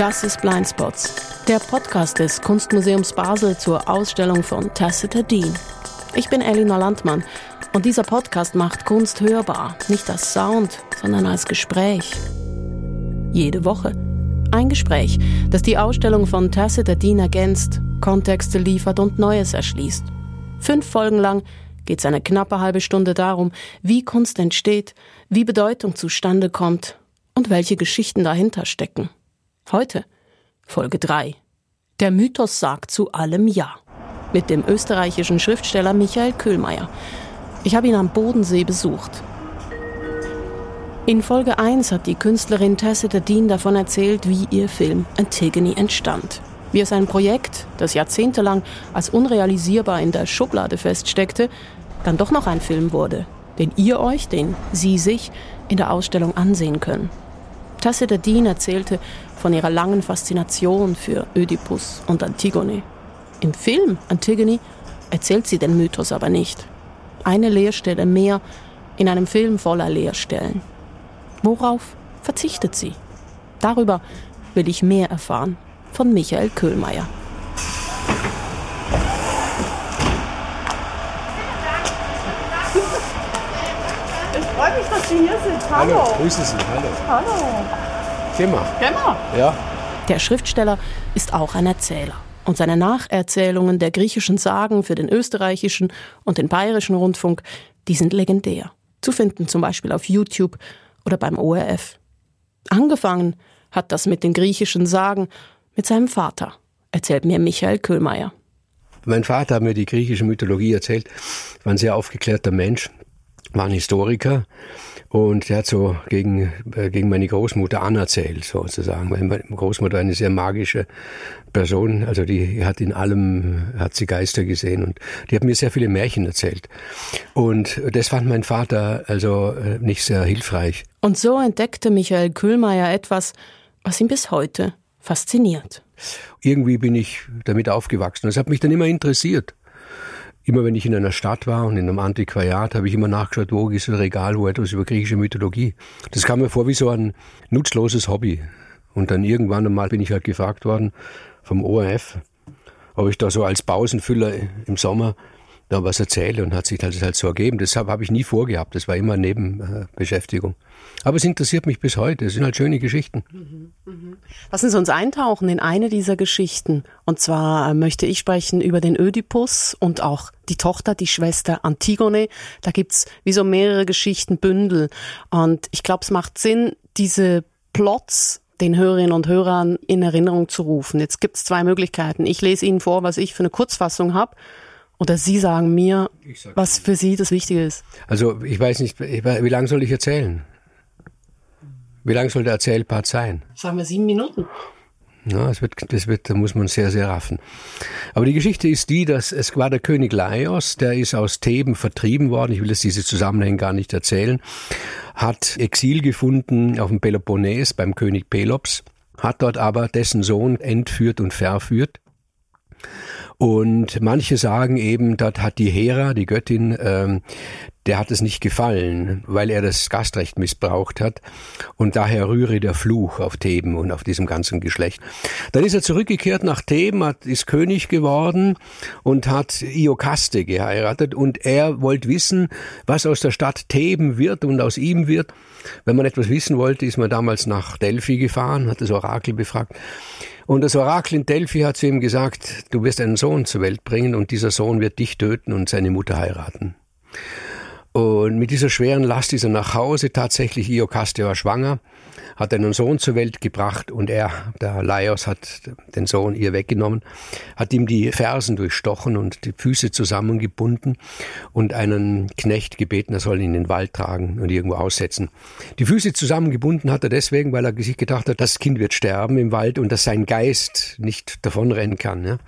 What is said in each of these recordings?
Das ist Blindspots, der Podcast des Kunstmuseums Basel zur Ausstellung von Tacita Dean. Ich bin Elinor Landmann und dieser Podcast macht Kunst hörbar, nicht als Sound, sondern als Gespräch. Jede Woche ein Gespräch, das die Ausstellung von Tacita Dean ergänzt, Kontexte liefert und Neues erschließt. Fünf Folgen lang geht es eine knappe halbe Stunde darum, wie Kunst entsteht, wie Bedeutung zustande kommt und welche Geschichten dahinter stecken. Heute Folge 3. Der Mythos sagt zu allem Ja. Mit dem österreichischen Schriftsteller Michael Köhlmeier. Ich habe ihn am Bodensee besucht. In Folge 1 hat die Künstlerin Tacita Dean davon erzählt, wie ihr Film Antigone entstand. Wie es ein Projekt, das jahrzehntelang als unrealisierbar in der Schublade feststeckte, dann doch noch ein Film wurde, den ihr euch, den Sie sich in der Ausstellung ansehen können. Dean erzählte von ihrer langen Faszination für Ödipus und Antigone. Im Film Antigone erzählt sie den Mythos aber nicht. Eine Leerstelle mehr in einem Film voller Leerstellen. Worauf verzichtet sie? Darüber will ich mehr erfahren von Michael Köhlmeier. Ich freue mich, dass Sie hier sind. Hallo. Hallo, grüße Sie, hallo. Hallo. Geh mal. Ja, Der Schriftsteller ist auch ein Erzähler. Und seine Nacherzählungen der griechischen Sagen für den österreichischen und den bayerischen Rundfunk, die sind legendär. Zu finden zum Beispiel auf YouTube oder beim ORF. Angefangen hat das mit den griechischen Sagen mit seinem Vater, erzählt mir Michael Köhlmeier. mein Vater hat mir die griechische Mythologie erzählt. War ein sehr aufgeklärter Mensch, war ein Historiker und der hat so gegen, äh, gegen meine Großmutter anerzählt, sozusagen. Weil meine Großmutter eine sehr magische Person, also die hat in allem, hat sie Geister gesehen und die hat mir sehr viele Märchen erzählt. Und das fand mein Vater also äh, nicht sehr hilfreich. Und so entdeckte Michael Köhlmeier etwas, was ihn bis heute fasziniert. irgendwie bin ich damit aufgewachsen. Das hat mich dann immer interessiert. Immer wenn ich in einer Stadt war und in einem Antiquariat, habe ich immer nachgeschaut, wo ist ein Regal, wo etwas über griechische Mythologie. Das kam mir vor wie so ein nutzloses Hobby. Und dann irgendwann einmal bin ich halt gefragt worden vom ORF, ob ich da so als Pausenfüller im Sommer da was erzähle und hat sich das halt so ergeben. Deshalb habe ich nie vorgehabt. Das war immer Nebenbeschäftigung. Aber es interessiert mich bis heute. Es sind halt schöne Geschichten. Lassen Sie uns eintauchen in eine dieser Geschichten. Und zwar äh, möchte ich sprechen über den Ödipus und auch die Tochter, die Schwester Antigone. Da gibt's wie so mehrere Geschichtenbündel. Und ich glaube, es macht Sinn, diese Plots den Hörerinnen und Hörern in Erinnerung zu rufen. Jetzt gibt's zwei Möglichkeiten. Ich lese Ihnen vor, was ich für eine Kurzfassung habe. Oder Sie sagen mir, sag was für Sie das Wichtige ist. Also ich weiß nicht, ich weiß- wie lange soll ich erzählen? Wie lang soll der Erzählpart sein? Sagen wir sieben Minuten. Ja, das wird, das wird, da muss man sehr, sehr raffen. Aber die Geschichte ist die, dass es war der König Laios, der ist aus Theben vertrieben worden. Ich will jetzt diese Zusammenhänge gar nicht erzählen. Hat Exil gefunden auf dem Peloponnes beim König Pelops, hat dort aber dessen Sohn entführt und verführt. Und manche sagen eben, dort hat die Hera, die Göttin, ähm, der hat es nicht gefallen, weil er das Gastrecht missbraucht hat. Und daher rühre der Fluch auf Theben und auf diesem ganzen Geschlecht. Dann ist er zurückgekehrt nach Theben, hat, ist König geworden und hat Iokaste geheiratet. Und er wollte wissen, was aus der Stadt Theben wird und aus ihm wird. Wenn man etwas wissen wollte, ist man damals nach Delphi gefahren, hat das Orakel befragt. Und das Orakel in Delphi hat zu ihm gesagt, du wirst einen Sohn zur Welt bringen und dieser Sohn wird dich töten und seine Mutter heiraten. Und mit dieser schweren Last ist er nach Hause. Tatsächlich, Iokaste war schwanger, hat einen Sohn zur Welt gebracht und er, der Laios, hat den Sohn ihr weggenommen, hat ihm die Fersen durchstochen und die Füße zusammengebunden und einen Knecht gebeten, er soll ihn in den Wald tragen und irgendwo aussetzen. Die Füße zusammengebunden hat er deswegen, weil er sich gedacht hat, das Kind wird sterben im Wald und dass sein Geist nicht davonrennen kann. Ja.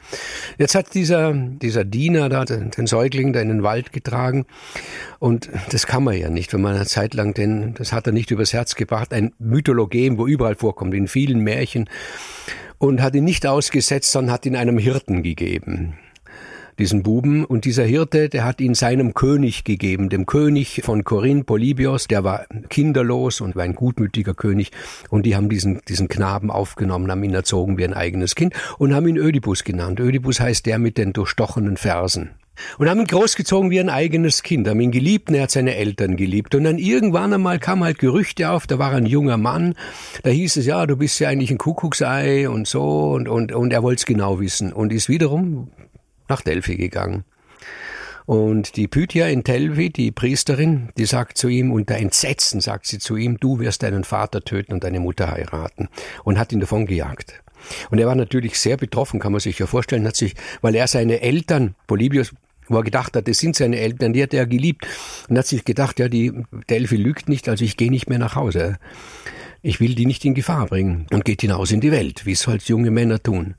Jetzt hat dieser, dieser Diener da den, Säugling da in den Wald getragen und das kann man ja nicht, wenn man eine Zeit lang den, das hat er nicht übers Herz gebracht, ein Mythologem, wo überall vorkommt, in vielen Märchen, und hat ihn nicht ausgesetzt, sondern hat ihn einem Hirten gegeben. diesen Buben. Und dieser Hirte, der hat ihn seinem König gegeben, dem König von Korinth, Polybios, der war kinderlos und war ein gutmütiger König. Und die haben diesen, diesen Knaben aufgenommen, haben ihn erzogen wie ein eigenes Kind und haben ihn Ödipus genannt. Ödipus heißt der mit den durchstochenen Fersen. Und haben ihn großgezogen wie ein eigenes Kind, haben ihn geliebt und er hat seine Eltern geliebt. Und dann irgendwann einmal kam halt Gerüchte auf, da war ein junger Mann, da hieß es, ja, du bist ja eigentlich ein Kuckucksei und so und, und, und er wollte es genau wissen und ist wiederum nach Delphi gegangen. Und die Pythia in Telvi, die Priesterin, die sagt zu ihm, unter Entsetzen sagt sie zu ihm, du wirst deinen Vater töten und deine Mutter heiraten. Und hat ihn davon gejagt. Und er war natürlich sehr betroffen, kann man sich ja vorstellen, hat sich, weil er seine Eltern, Polybius, wo er gedacht hat, das sind seine Eltern, die hat er geliebt. Und hat sich gedacht, ja, die Delphi lügt nicht, also ich gehe nicht mehr nach Hause. Ich will die nicht in Gefahr bringen und geht hinaus in die Welt, wie es halt junge Männer tun.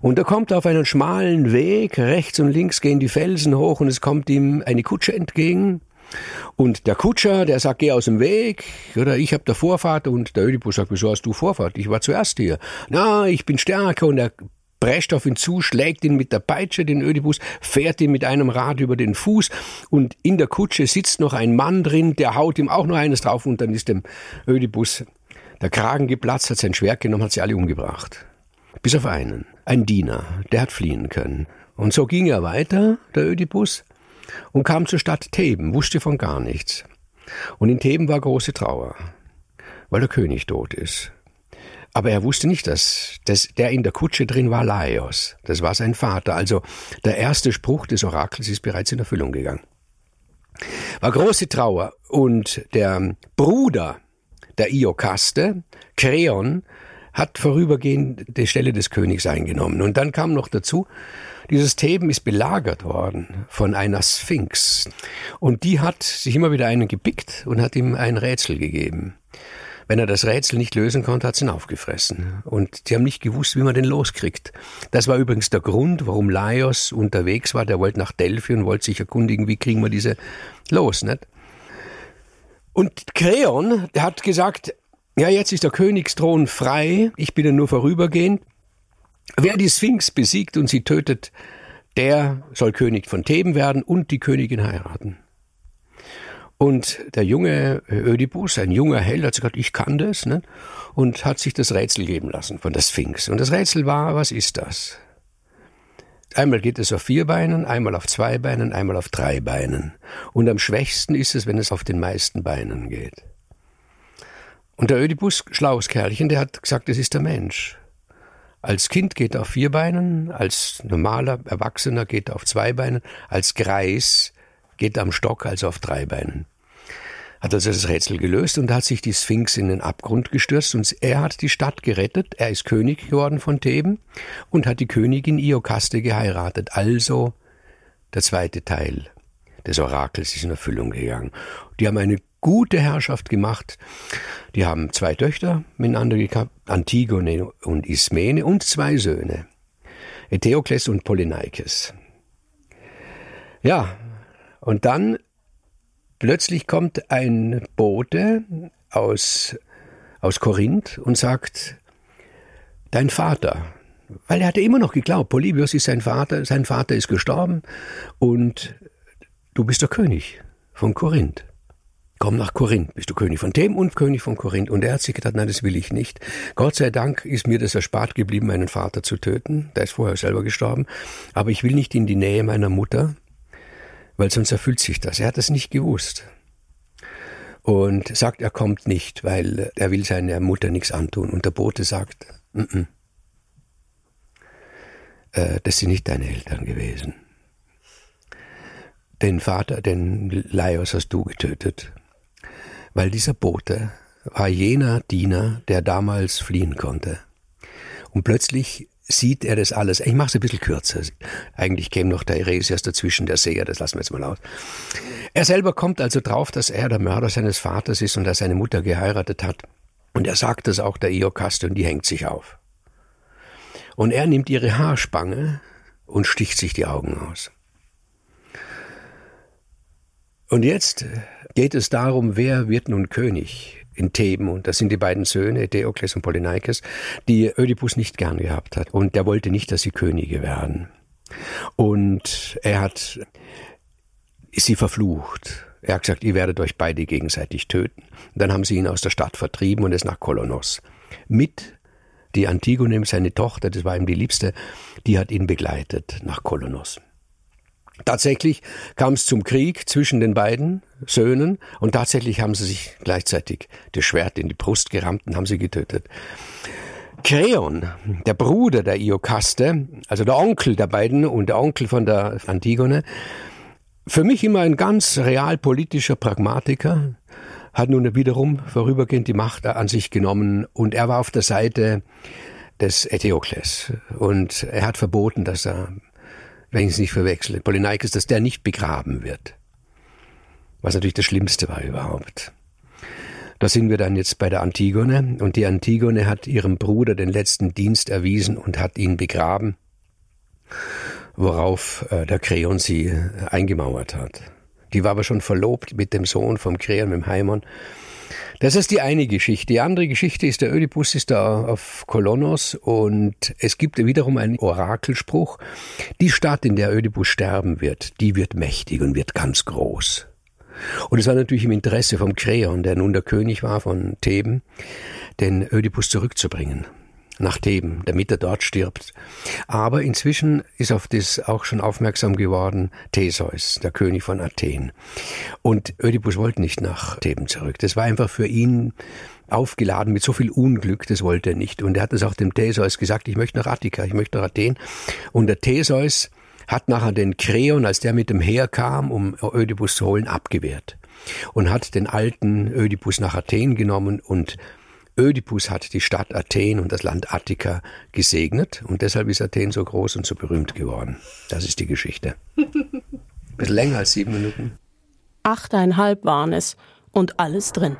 Und er kommt auf einen schmalen Weg, rechts und links gehen die Felsen hoch und es kommt ihm eine Kutsche entgegen. Und der Kutscher, der sagt, geh aus dem Weg, oder ich habe der Vorfahrt und der Ödipus sagt, wieso hast du Vorfahrt? Ich war zuerst hier. Na, ich bin stärker und er prescht auf ihn zu, schlägt ihn mit der Peitsche, den Ödipus, fährt ihn mit einem Rad über den Fuß und in der Kutsche sitzt noch ein Mann drin, der haut ihm auch noch eines drauf und dann ist dem Ödipus der Kragen geplatzt, hat sein Schwert genommen, hat sie alle umgebracht. Bis auf einen, ein Diener, der hat fliehen können. Und so ging er weiter, der Ödipus, und kam zur Stadt Theben, wusste von gar nichts. Und in Theben war große Trauer, weil der König tot ist. Aber er wusste nicht, dass, dass der in der Kutsche drin war Laios. Das war sein Vater. Also der erste Spruch des Orakels ist bereits in Erfüllung gegangen. War große Trauer. Und der Bruder der Iokaste, Kreon, hat vorübergehend die Stelle des Königs eingenommen. Und dann kam noch dazu, dieses Theben ist belagert worden von einer Sphinx. Und die hat sich immer wieder einen gepickt und hat ihm ein Rätsel gegeben. Wenn er das Rätsel nicht lösen konnte, hat sie ihn aufgefressen. Und die haben nicht gewusst, wie man den loskriegt. Das war übrigens der Grund, warum Laios unterwegs war. Der wollte nach Delphi und wollte sich erkundigen, wie kriegen wir diese los, nicht? Und Kreon, hat gesagt, ja, jetzt ist der Königsthron frei, ich bin ja nur vorübergehend. Wer die Sphinx besiegt und sie tötet, der soll König von Theben werden und die Königin heiraten. Und der junge Ödipus, ein junger Held, hat gesagt, ich kann das, ne? und hat sich das Rätsel geben lassen von der Sphinx. Und das Rätsel war, was ist das? Einmal geht es auf vier Beinen, einmal auf zwei Beinen, einmal auf drei Beinen. Und am schwächsten ist es, wenn es auf den meisten Beinen geht. Und der Ödipus, schlaues Kerlchen, der hat gesagt, es ist der Mensch. Als Kind geht er auf vier Beinen, als normaler Erwachsener geht er auf zwei Beinen, als Greis geht am Stock, also auf drei Beinen. Hat also das Rätsel gelöst und hat sich die Sphinx in den Abgrund gestürzt und er hat die Stadt gerettet. Er ist König geworden von Theben und hat die Königin Iokaste geheiratet. Also der zweite Teil des Orakels ist in Erfüllung gegangen. Die haben eine gute Herrschaft gemacht. Die haben zwei Töchter miteinander gehabt, Antigone und Ismene und zwei Söhne, Eteokles und Polyneikes. Ja, und dann plötzlich kommt ein Bote aus, aus Korinth und sagt, dein Vater, weil er hatte immer noch geglaubt, Polybios ist sein Vater, sein Vater ist gestorben und du bist der König von Korinth. Komm nach Korinth, bist du König von Them und König von Korinth. Und er hat sich gedacht, nein, das will ich nicht. Gott sei Dank ist mir das erspart geblieben, meinen Vater zu töten. Der ist vorher selber gestorben. Aber ich will nicht in die Nähe meiner Mutter, weil sonst erfüllt sich das. Er hat das nicht gewusst. Und sagt, er kommt nicht, weil er will seiner Mutter nichts antun. Und der Bote sagt, mm -mm, äh, das sind nicht deine Eltern gewesen. Den Vater, den Laios hast du getötet. Weil dieser Bote war jener Diener, der damals fliehen konnte. Und plötzlich sieht er das alles. Ich mache es ein bisschen kürzer. Eigentlich käme noch der Eresias dazwischen, der Seher, das lassen wir jetzt mal aus. Er selber kommt also drauf, dass er der Mörder seines Vaters ist und dass seine Mutter geheiratet hat. Und er sagt das auch der Iokaste und die hängt sich auf. Und er nimmt ihre Haarspange und sticht sich die Augen aus. Und jetzt geht es darum, wer wird nun König in Theben. Und das sind die beiden Söhne, Deokles und Polyneikes, die Ödipus nicht gern gehabt hat. Und der wollte nicht, dass sie Könige werden. Und er hat sie verflucht. Er hat gesagt, ihr werdet euch beide gegenseitig töten. Und dann haben sie ihn aus der Stadt vertrieben und ist nach Kolonos. Mit die Antigone, seine Tochter, das war ihm die Liebste, die hat ihn begleitet nach Kolonos. Tatsächlich kam es zum Krieg zwischen den beiden Söhnen und tatsächlich haben sie sich gleichzeitig das Schwert in die Brust gerammt und haben sie getötet. Kreon, der Bruder der Iokaste, also der Onkel der beiden und der Onkel von der Antigone, für mich immer ein ganz realpolitischer Pragmatiker, hat nun wiederum vorübergehend die Macht an sich genommen und er war auf der Seite des Eteokles und er hat verboten, dass er, wenn ich es nicht verwechsle, Polyneikes, dass der nicht begraben wird. Was natürlich das Schlimmste war überhaupt. Da sind wir dann jetzt bei der Antigone und die Antigone hat ihrem Bruder den letzten Dienst erwiesen und hat ihn begraben, worauf äh, der Kreon sie äh, eingemauert hat. Die war aber schon verlobt mit dem Sohn vom Kreon, mit dem Haimon. Das ist die eine Geschichte. Die andere Geschichte ist, der Ödipus ist da auf Kolonos und es gibt wiederum einen Orakelspruch. Die Stadt, in der Ödipus sterben wird, die wird mächtig und wird ganz groß. Und es war natürlich im Interesse vom Kreon, der nun der König war von Theben, den Ödipus zurückzubringen nach Theben, damit er dort stirbt. Aber inzwischen ist auf das auch schon aufmerksam geworden Theseus, der König von Athen. Und Ödipus wollte nicht nach Theben zurück. Das war einfach für ihn aufgeladen mit so viel Unglück, das wollte er nicht. Und er hat es auch dem Theseus gesagt, ich möchte nach Attika, ich möchte nach Athen. Und der Theseus hat nachher den Kreon, als der mit dem Heer kam, um Ödipus zu holen, abgewehrt. Und hat den alten Ödipus nach Athen genommen und Ödipus hat die Stadt Athen und das Land Attika gesegnet und deshalb ist Athen so groß und so berühmt geworden. Das ist die Geschichte. Ein bisschen länger als sieben Minuten. Achteinhalb waren es und alles drin.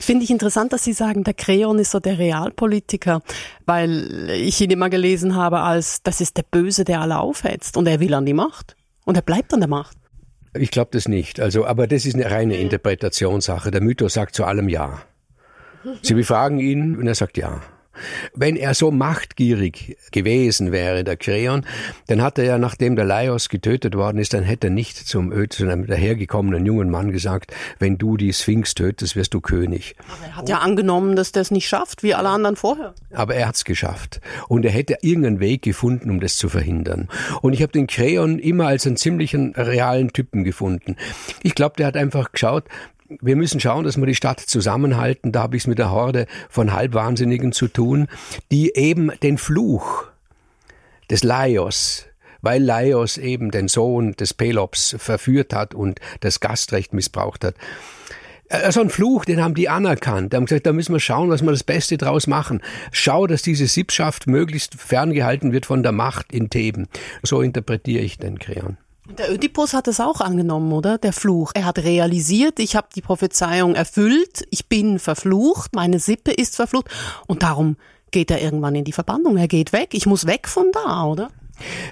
Finde ich interessant, dass Sie sagen, der Kreon ist so der Realpolitiker, weil ich ihn immer gelesen habe als, das ist der Böse, der alle aufhetzt und er will an die Macht. Und er bleibt an der Macht. Ich glaube das nicht. Also, aber das ist eine reine Interpretationssache. Der Mythos sagt zu allem Ja. Sie befragen ihn und er sagt Ja. Wenn er so machtgierig gewesen wäre, der Kreon, dann hat er ja, nachdem der Laios getötet worden ist, dann hätte er nicht zum, zu einem dahergekommenen jungen Mann gesagt, wenn du die Sphinx tötest, wirst du König. Aber er hat ja angenommen, dass der es nicht schafft, wie alle anderen vorher. Aber er hat es geschafft. Und er hätte irgendeinen Weg gefunden, um das zu verhindern. Und ich habe den Kreon immer als einen ziemlichen realen Typen gefunden. Ich glaube, der hat einfach geschaut, wir müssen schauen, dass wir die Stadt zusammenhalten. Da habe ich es mit der Horde von Halbwahnsinnigen zu tun, die eben den Fluch des Laios, weil Laios eben den Sohn des Pelops verführt hat und das Gastrecht missbraucht hat. Also ein Fluch, den haben die anerkannt. Die haben gesagt, da müssen wir schauen, was wir das Beste draus machen. Schau, dass diese Sippschaft möglichst ferngehalten wird von der Macht in Theben. So interpretiere ich den Kreon. Der Ödipus hat es auch angenommen, oder? Der Fluch. Er hat realisiert, ich habe die Prophezeiung erfüllt, ich bin verflucht, meine Sippe ist verflucht und darum geht er irgendwann in die Verbannung. Er geht weg. Ich muss weg von da, oder?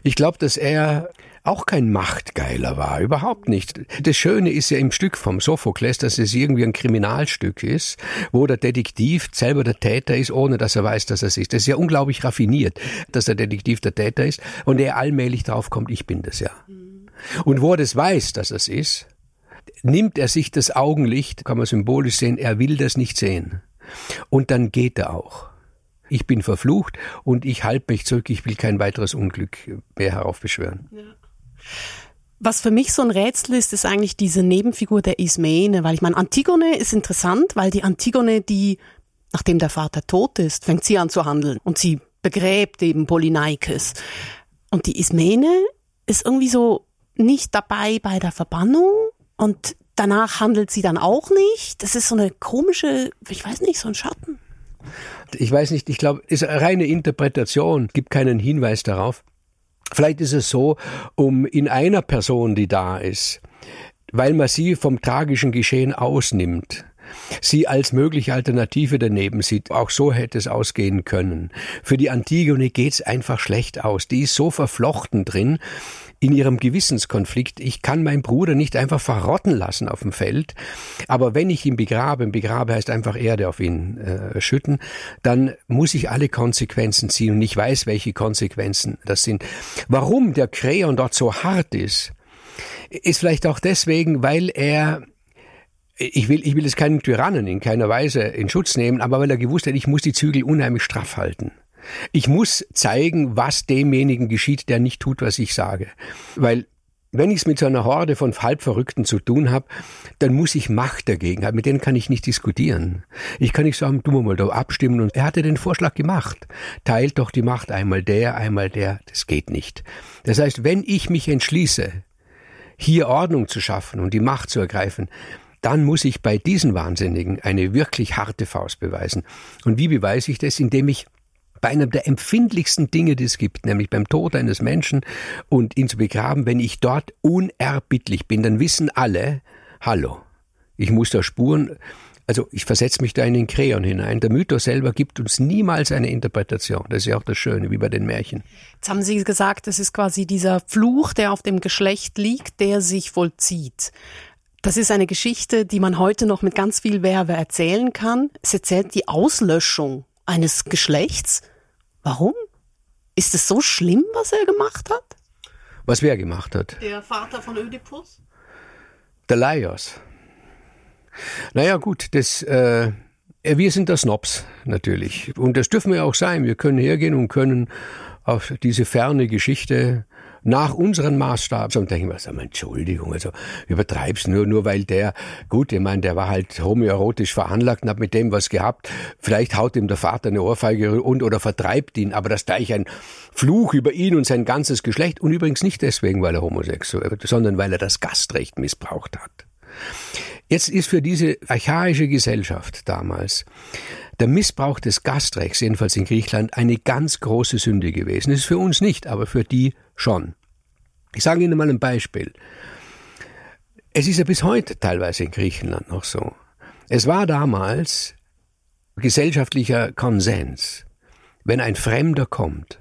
Ich glaube, dass er auch kein Machtgeiler war, überhaupt nicht. Das Schöne ist ja im Stück vom Sophokles, dass es irgendwie ein Kriminalstück ist, wo der Detektiv selber der Täter ist, ohne dass er weiß, dass er es ist. Das ist ja unglaublich raffiniert, dass der Detektiv der Täter ist und er allmählich drauf kommt, ich bin das ja. Mhm. Und wo er das weiß, dass es ist, nimmt er sich das Augenlicht, kann man symbolisch sehen, er will das nicht sehen. Und dann geht er auch. Ich bin verflucht und ich halte mich zurück, ich will kein weiteres Unglück mehr heraufbeschwören. Ja. Was für mich so ein Rätsel ist, ist eigentlich diese Nebenfigur der Ismene, weil ich meine, Antigone ist interessant, weil die Antigone, die, nachdem der Vater tot ist, fängt sie an zu handeln und sie begräbt eben Polyneikes. Und die Ismene ist irgendwie so nicht dabei bei der Verbannung und danach handelt sie dann auch nicht. Das ist so eine komische, ich weiß nicht, so ein Schatten. Ich weiß nicht, ich glaube, ist eine reine Interpretation, gibt keinen Hinweis darauf. Vielleicht ist es so, um in einer Person, die da ist, weil man sie vom tragischen Geschehen ausnimmt, sie als mögliche Alternative daneben sieht. Auch so hätte es ausgehen können. Für die Antigone geht's einfach schlecht aus. Die ist so verflochten drin in ihrem Gewissenskonflikt. Ich kann meinen Bruder nicht einfach verrotten lassen auf dem Feld, aber wenn ich ihn begrabe, begrabe heißt einfach Erde auf ihn äh, schütten, dann muss ich alle Konsequenzen ziehen und ich weiß, welche Konsequenzen das sind. Warum der Kreon dort so hart ist, ist vielleicht auch deswegen, weil er ich will, ich will es keinen Tyrannen in keiner Weise in Schutz nehmen, aber weil er gewusst hat, ich muss die Zügel unheimlich straff halten. Ich muss zeigen, was demjenigen geschieht, der nicht tut, was ich sage. Weil wenn ich es mit so einer Horde von Halbverrückten zu tun habe, dann muss ich Macht dagegen haben. Mit denen kann ich nicht diskutieren. Ich kann nicht sagen, du mal da abstimmen. Und er hatte den Vorschlag gemacht. Teilt doch die Macht einmal der, einmal der. Das geht nicht. Das heißt, wenn ich mich entschließe, hier Ordnung zu schaffen und die Macht zu ergreifen, dann muss ich bei diesen Wahnsinnigen eine wirklich harte Faust beweisen. Und wie beweise ich das? Indem ich bei einem der empfindlichsten Dinge, die es gibt, nämlich beim Tod eines Menschen und ihn zu begraben, wenn ich dort unerbittlich bin, dann wissen alle, hallo, ich muss da Spuren, also ich versetze mich da in den Kreon hinein. Der Mythos selber gibt uns niemals eine Interpretation. Das ist ja auch das Schöne, wie bei den Märchen. Jetzt haben Sie gesagt, das ist quasi dieser Fluch, der auf dem Geschlecht liegt, der sich vollzieht. Das ist eine Geschichte, die man heute noch mit ganz viel Werbe erzählen kann. Es erzählt die Auslöschung eines Geschlechts. Warum? Ist es so schlimm, was er gemacht hat? Was wer gemacht hat? Der Vater von Ödipus? Der Laios. Naja, gut, das, äh, wir sind der Snobs, natürlich. Und das dürfen wir auch sein. Wir können hergehen und können auf diese ferne Geschichte nach unseren Maßstab. Und denke ich mir, sag mal, Entschuldigung, also übertreib's nur, nur weil der, gut, ich meine, der war halt homoerotisch veranlagt und hat mit dem was gehabt. Vielleicht haut ihm der Vater eine Ohrfeige und oder vertreibt ihn, aber das gleich ein Fluch über ihn und sein ganzes Geschlecht. Und übrigens nicht deswegen, weil er homosexuell, sondern weil er das Gastrecht missbraucht hat. Jetzt ist für diese archaische Gesellschaft damals der Missbrauch des Gastrechts, jedenfalls in Griechenland, eine ganz große Sünde gewesen. Das ist für uns nicht, aber für die schon. Ich sage Ihnen mal ein Beispiel. Es ist ja bis heute teilweise in Griechenland noch so. Es war damals gesellschaftlicher Konsens. Wenn ein Fremder kommt,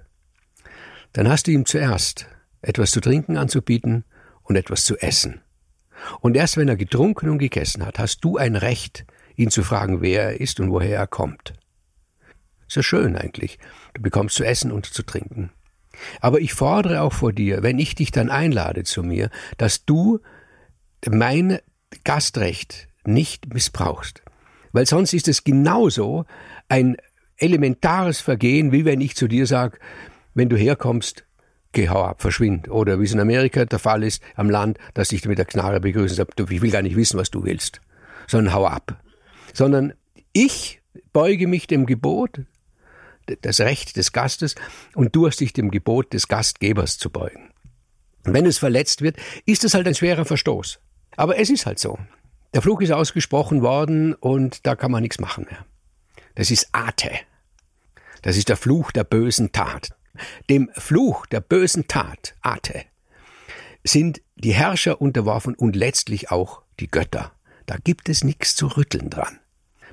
dann hast du ihm zuerst etwas zu trinken anzubieten und etwas zu essen. Und erst wenn er getrunken und gegessen hat, hast du ein Recht, ihn zu fragen, wer er ist und woher er kommt. Ist ja schön eigentlich. Du bekommst zu essen und zu trinken. Aber ich fordere auch vor dir, wenn ich dich dann einlade zu mir, dass du mein Gastrecht nicht missbrauchst. Weil sonst ist es genauso ein elementares Vergehen, wie wenn ich zu dir sage, wenn du herkommst, geh, hau ab, verschwind. Oder wie es in Amerika der Fall ist, am Land, dass ich mit der Knarre begrüßen sage, ich will gar nicht wissen, was du willst, sondern hau ab sondern ich beuge mich dem Gebot, das Recht des Gastes, und du hast dich dem Gebot des Gastgebers zu beugen. Und wenn es verletzt wird, ist es halt ein schwerer Verstoß. Aber es ist halt so. Der Fluch ist ausgesprochen worden und da kann man nichts machen mehr. Das ist Ate. Das ist der Fluch der bösen Tat. Dem Fluch der bösen Tat, Ate, sind die Herrscher unterworfen und letztlich auch die Götter. Da gibt es nichts zu rütteln dran.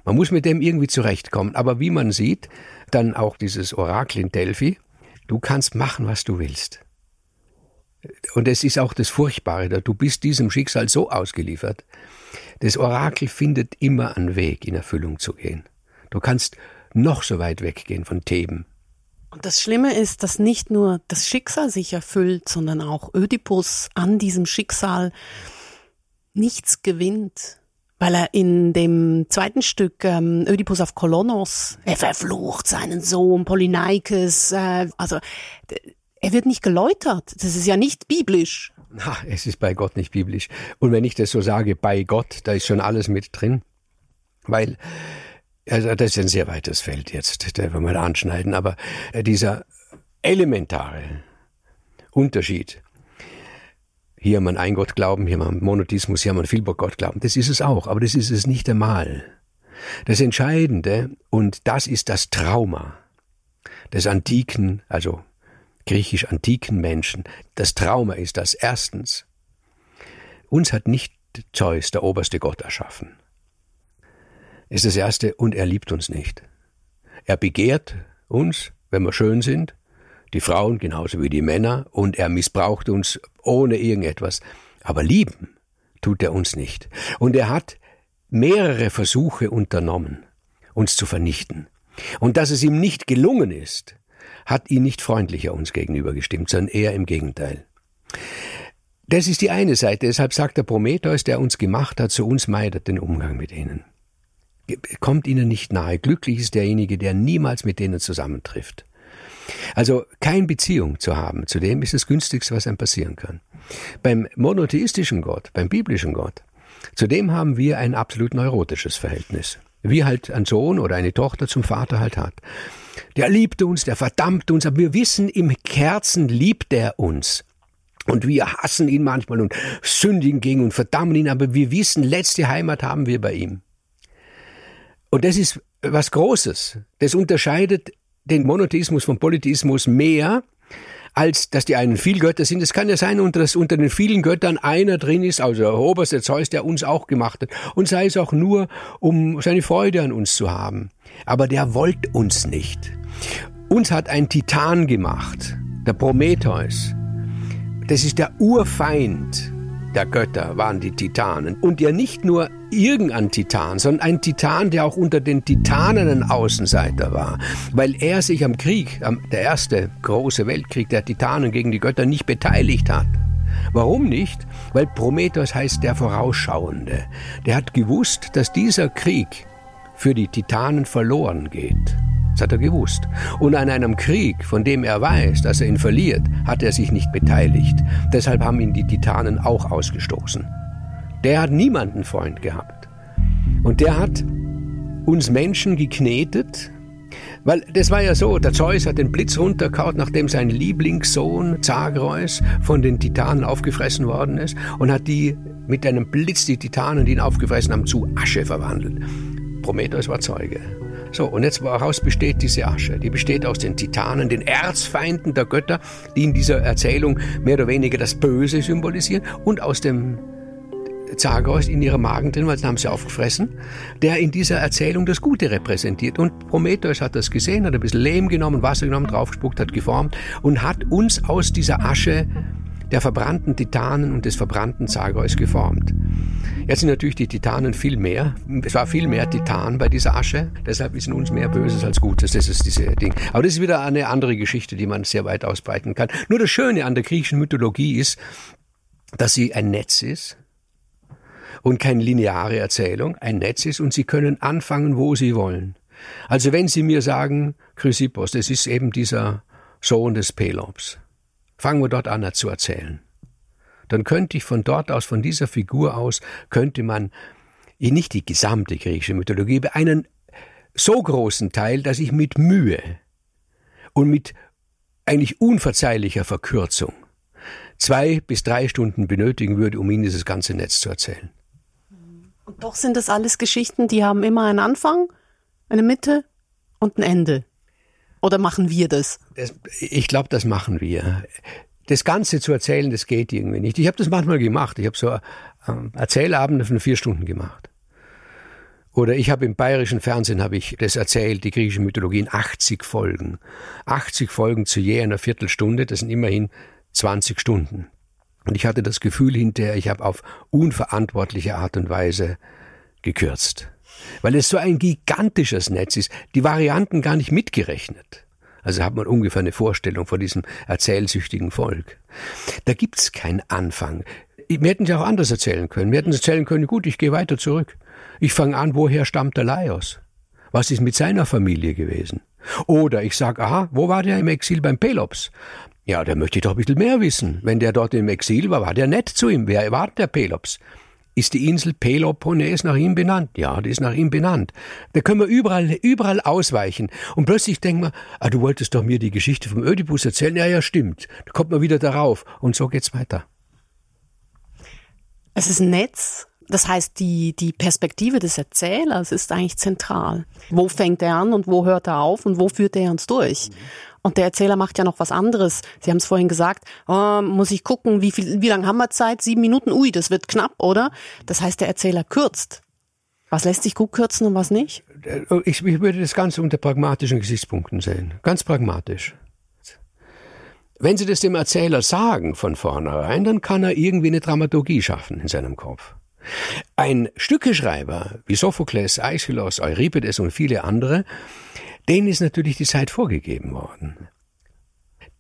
Man muss mit dem irgendwie zurechtkommen. Aber wie man sieht, dann auch dieses Orakel in Delphi, du kannst machen, was du willst. Und es ist auch das Furchtbare, du bist diesem Schicksal so ausgeliefert. Das Orakel findet immer einen Weg, in Erfüllung zu gehen. Du kannst noch so weit weggehen von Theben. Und das Schlimme ist, dass nicht nur das Schicksal sich erfüllt, sondern auch Ödipus an diesem Schicksal nichts gewinnt weil er in dem zweiten Stück ähm, Ödipus auf Kolonos, er verflucht seinen Sohn Polyneikes, äh, also er wird nicht geläutert. Das ist ja nicht biblisch. Na, es ist bei Gott nicht biblisch. Und wenn ich das so sage, bei Gott, da ist schon alles mit drin. Weil, also das ist ein sehr weites Feld jetzt, da wir da anschneiden, aber äh, dieser elementare Unterschied hier haben wir ein Gott glauben, hier haben wir Monotheismus, hier haben wir Vielgott glauben. Das ist es auch, aber das ist es nicht einmal. Das Entscheidende, und das ist das Trauma des antiken, also griechisch antiken Menschen, das Trauma ist das erstens, uns hat nicht Zeus, der oberste Gott, erschaffen. Ist das Erste, und er liebt uns nicht. Er begehrt uns, wenn wir schön sind, die Frauen genauso wie die Männer, und er missbraucht uns ohne irgendetwas. Aber lieben tut er uns nicht. Und er hat mehrere Versuche unternommen, uns zu vernichten. Und dass es ihm nicht gelungen ist, hat ihn nicht freundlicher uns gegenüber gestimmt, sondern eher im Gegenteil. Das ist die eine Seite. Deshalb sagt der Prometheus, der uns gemacht hat, zu uns meidet den Umgang mit ihnen. Kommt ihnen nicht nahe. Glücklich ist derjenige, der niemals mit denen zusammentrifft. Also keine Beziehung zu haben, zu dem ist das günstigste, was einem passieren kann. Beim monotheistischen Gott, beim biblischen Gott, zu dem haben wir ein absolut neurotisches Verhältnis. Wie halt ein Sohn oder eine Tochter zum Vater halt hat. Der liebt uns, der verdammt uns, aber wir wissen, im Herzen liebt er uns. Und wir hassen ihn manchmal und sündigen gegen und verdammen ihn, aber wir wissen, letzte Heimat haben wir bei ihm. Und das ist was Großes. Das unterscheidet den Monotheismus vom Polytheismus mehr, als dass die einen viel Götter sind. Es kann ja sein, dass unter den vielen Göttern einer drin ist, also der oberste Zeus, der uns auch gemacht hat. Und sei es auch nur, um seine Freude an uns zu haben. Aber der wollte uns nicht. Uns hat ein Titan gemacht, der Prometheus. Das ist der Urfeind der Götter, waren die Titanen. Und ja nicht nur irgendein Titan, sondern ein Titan, der auch unter den Titanen ein Außenseiter war, weil er sich am Krieg, der erste große Weltkrieg der Titanen gegen die Götter, nicht beteiligt hat. Warum nicht? Weil Prometheus heißt der Vorausschauende. Der hat gewusst, dass dieser Krieg für die Titanen verloren geht. Das hat er gewusst. Und an einem Krieg, von dem er weiß, dass er ihn verliert, hat er sich nicht beteiligt. Deshalb haben ihn die Titanen auch ausgestoßen. Der hat niemanden Freund gehabt. Und der hat uns Menschen geknetet, weil das war ja so, der Zeus hat den Blitz runtergehauen, nachdem sein Lieblingssohn Zagreus von den Titanen aufgefressen worden ist und hat die mit einem Blitz die Titanen, die ihn aufgefressen haben, zu Asche verwandelt. Prometheus war Zeuge. So, und jetzt woraus besteht diese Asche? Die besteht aus den Titanen, den Erzfeinden der Götter, die in dieser Erzählung mehr oder weniger das Böse symbolisieren, und aus dem Zagreus in ihrem Magen drin, weil sie haben sie aufgefressen, der in dieser Erzählung das Gute repräsentiert. Und Prometheus hat das gesehen, hat ein bisschen Lehm genommen, Wasser genommen, draufgespuckt, hat geformt und hat uns aus dieser Asche der verbrannten Titanen und des verbrannten Zagreus geformt. Jetzt sind natürlich die Titanen viel mehr. Es war viel mehr Titan bei dieser Asche. Deshalb ist in uns mehr Böses als Gutes. Das ist diese Ding. Aber das ist wieder eine andere Geschichte, die man sehr weit ausbreiten kann. Nur das Schöne an der griechischen Mythologie ist, dass sie ein Netz ist und keine lineare Erzählung, ein Netz ist und sie können anfangen, wo sie wollen. Also wenn Sie mir sagen, Chrysippos, das ist eben dieser Sohn des Pelops, fangen wir dort an zu erzählen. Dann könnte ich von dort aus, von dieser Figur aus, könnte man nicht die gesamte griechische Mythologie, aber einen so großen Teil, dass ich mit Mühe und mit eigentlich unverzeihlicher Verkürzung zwei bis drei Stunden benötigen würde, um Ihnen dieses ganze Netz zu erzählen. Und doch sind das alles Geschichten, die haben immer einen Anfang, eine Mitte und ein Ende. Oder machen wir das? das ich glaube, das machen wir. Das Ganze zu erzählen, das geht irgendwie nicht. Ich habe das manchmal gemacht. Ich habe so ähm, Erzählabende von vier Stunden gemacht. Oder ich habe im bayerischen Fernsehen habe ich das erzählt, die griechische Mythologie in 80 Folgen. 80 Folgen zu je einer Viertelstunde, das sind immerhin 20 Stunden. Und ich hatte das Gefühl hinterher, ich habe auf unverantwortliche Art und Weise gekürzt weil es so ein gigantisches Netz ist, die Varianten gar nicht mitgerechnet. Also hat man ungefähr eine Vorstellung von diesem erzählsüchtigen Volk. Da gibt's keinen Anfang. Wir hätten ja auch anders erzählen können. Wir hätten erzählen können, gut, ich gehe weiter zurück. Ich fange an, woher stammt der Laios? Was ist mit seiner Familie gewesen? Oder ich sage, aha, wo war der im Exil beim Pelops? Ja, da möchte ich doch ein bisschen mehr wissen. Wenn der dort im Exil war, war der nett zu ihm. Wer war der Pelops? Ist die Insel Peloponnes nach ihm benannt? Ja, die ist nach ihm benannt. Da können wir überall, überall ausweichen. Und plötzlich denken wir, ah, du wolltest doch mir die Geschichte vom Ödipus erzählen. Ja, ja, stimmt. Da kommt man wieder darauf. Und so geht's weiter. Es ist ein Netz. Das heißt, die, die Perspektive des Erzählers ist eigentlich zentral. Wo fängt er an und wo hört er auf und wo führt er uns durch? Und der Erzähler macht ja noch was anderes. Sie haben es vorhin gesagt, oh, muss ich gucken, wie viel, wie lange haben wir Zeit? Sieben Minuten? Ui, das wird knapp, oder? Das heißt, der Erzähler kürzt. Was lässt sich gut kürzen und was nicht? Äh, ich, ich würde das Ganze unter pragmatischen Gesichtspunkten sehen. Ganz pragmatisch. Wenn Sie das dem Erzähler sagen von vornherein, dann kann er irgendwie eine Dramaturgie schaffen in seinem Kopf. Ein Stückeschreiber wie Sophokles, Aeschylus, Euripides und viele andere, denen ist natürlich die Zeit vorgegeben worden.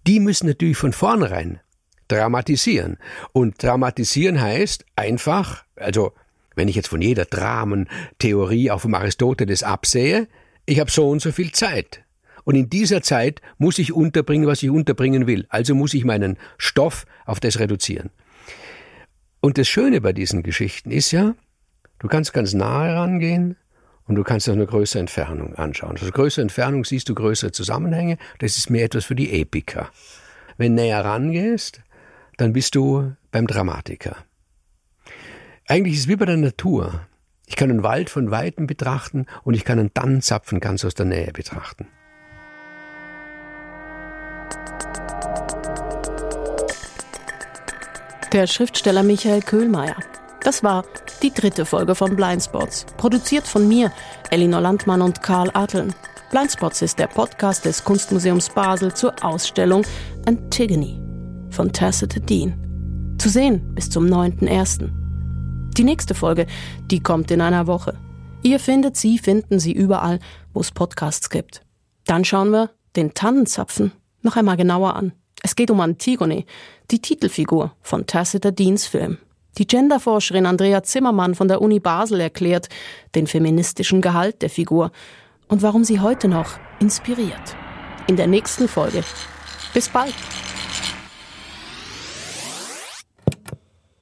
Die müssen natürlich von vornherein dramatisieren. Und dramatisieren heißt einfach, also wenn ich jetzt von jeder Dramentheorie auf dem Aristoteles absehe, ich habe so und so viel Zeit. Und in dieser Zeit muss ich unterbringen, was ich unterbringen will. Also muss ich meinen Stoff auf das reduzieren. Und das Schöne bei diesen Geschichten ist ja, du kannst ganz nahe rangehen und du kannst auch eine größere Entfernung anschauen. Also größere Entfernung siehst du größere Zusammenhänge. Das ist mehr etwas für die Epiker. Wenn näher rangehst, dann bist du beim Dramatiker. Eigentlich ist es wie bei der Natur. Ich kann einen Wald von Weitem betrachten und ich kann einen Tannenzapfen ganz aus der Nähe betrachten. Der Schriftsteller Michael Köhlmeier. Das war die dritte Folge von Blindspots, produziert von mir, Elinor Landmann und Karl Arteln. Blindspots ist der Podcast des Kunstmuseums Basel zur Ausstellung Antigone von Tacita Dean. Zu sehen bis zum 9.1. Die nächste Folge, die kommt in einer Woche. Ihr findet sie, finden sie überall, wo es Podcasts gibt. Dann schauen wir den Tannenzapfen noch einmal genauer an. Es geht um Antigone, die Titelfigur von Tacita Deans Film. Die Genderforscherin Andrea Zimmermann von der Uni Basel erklärt den feministischen Gehalt der Figur und warum sie heute noch inspiriert. In der nächsten Folge. Bis bald!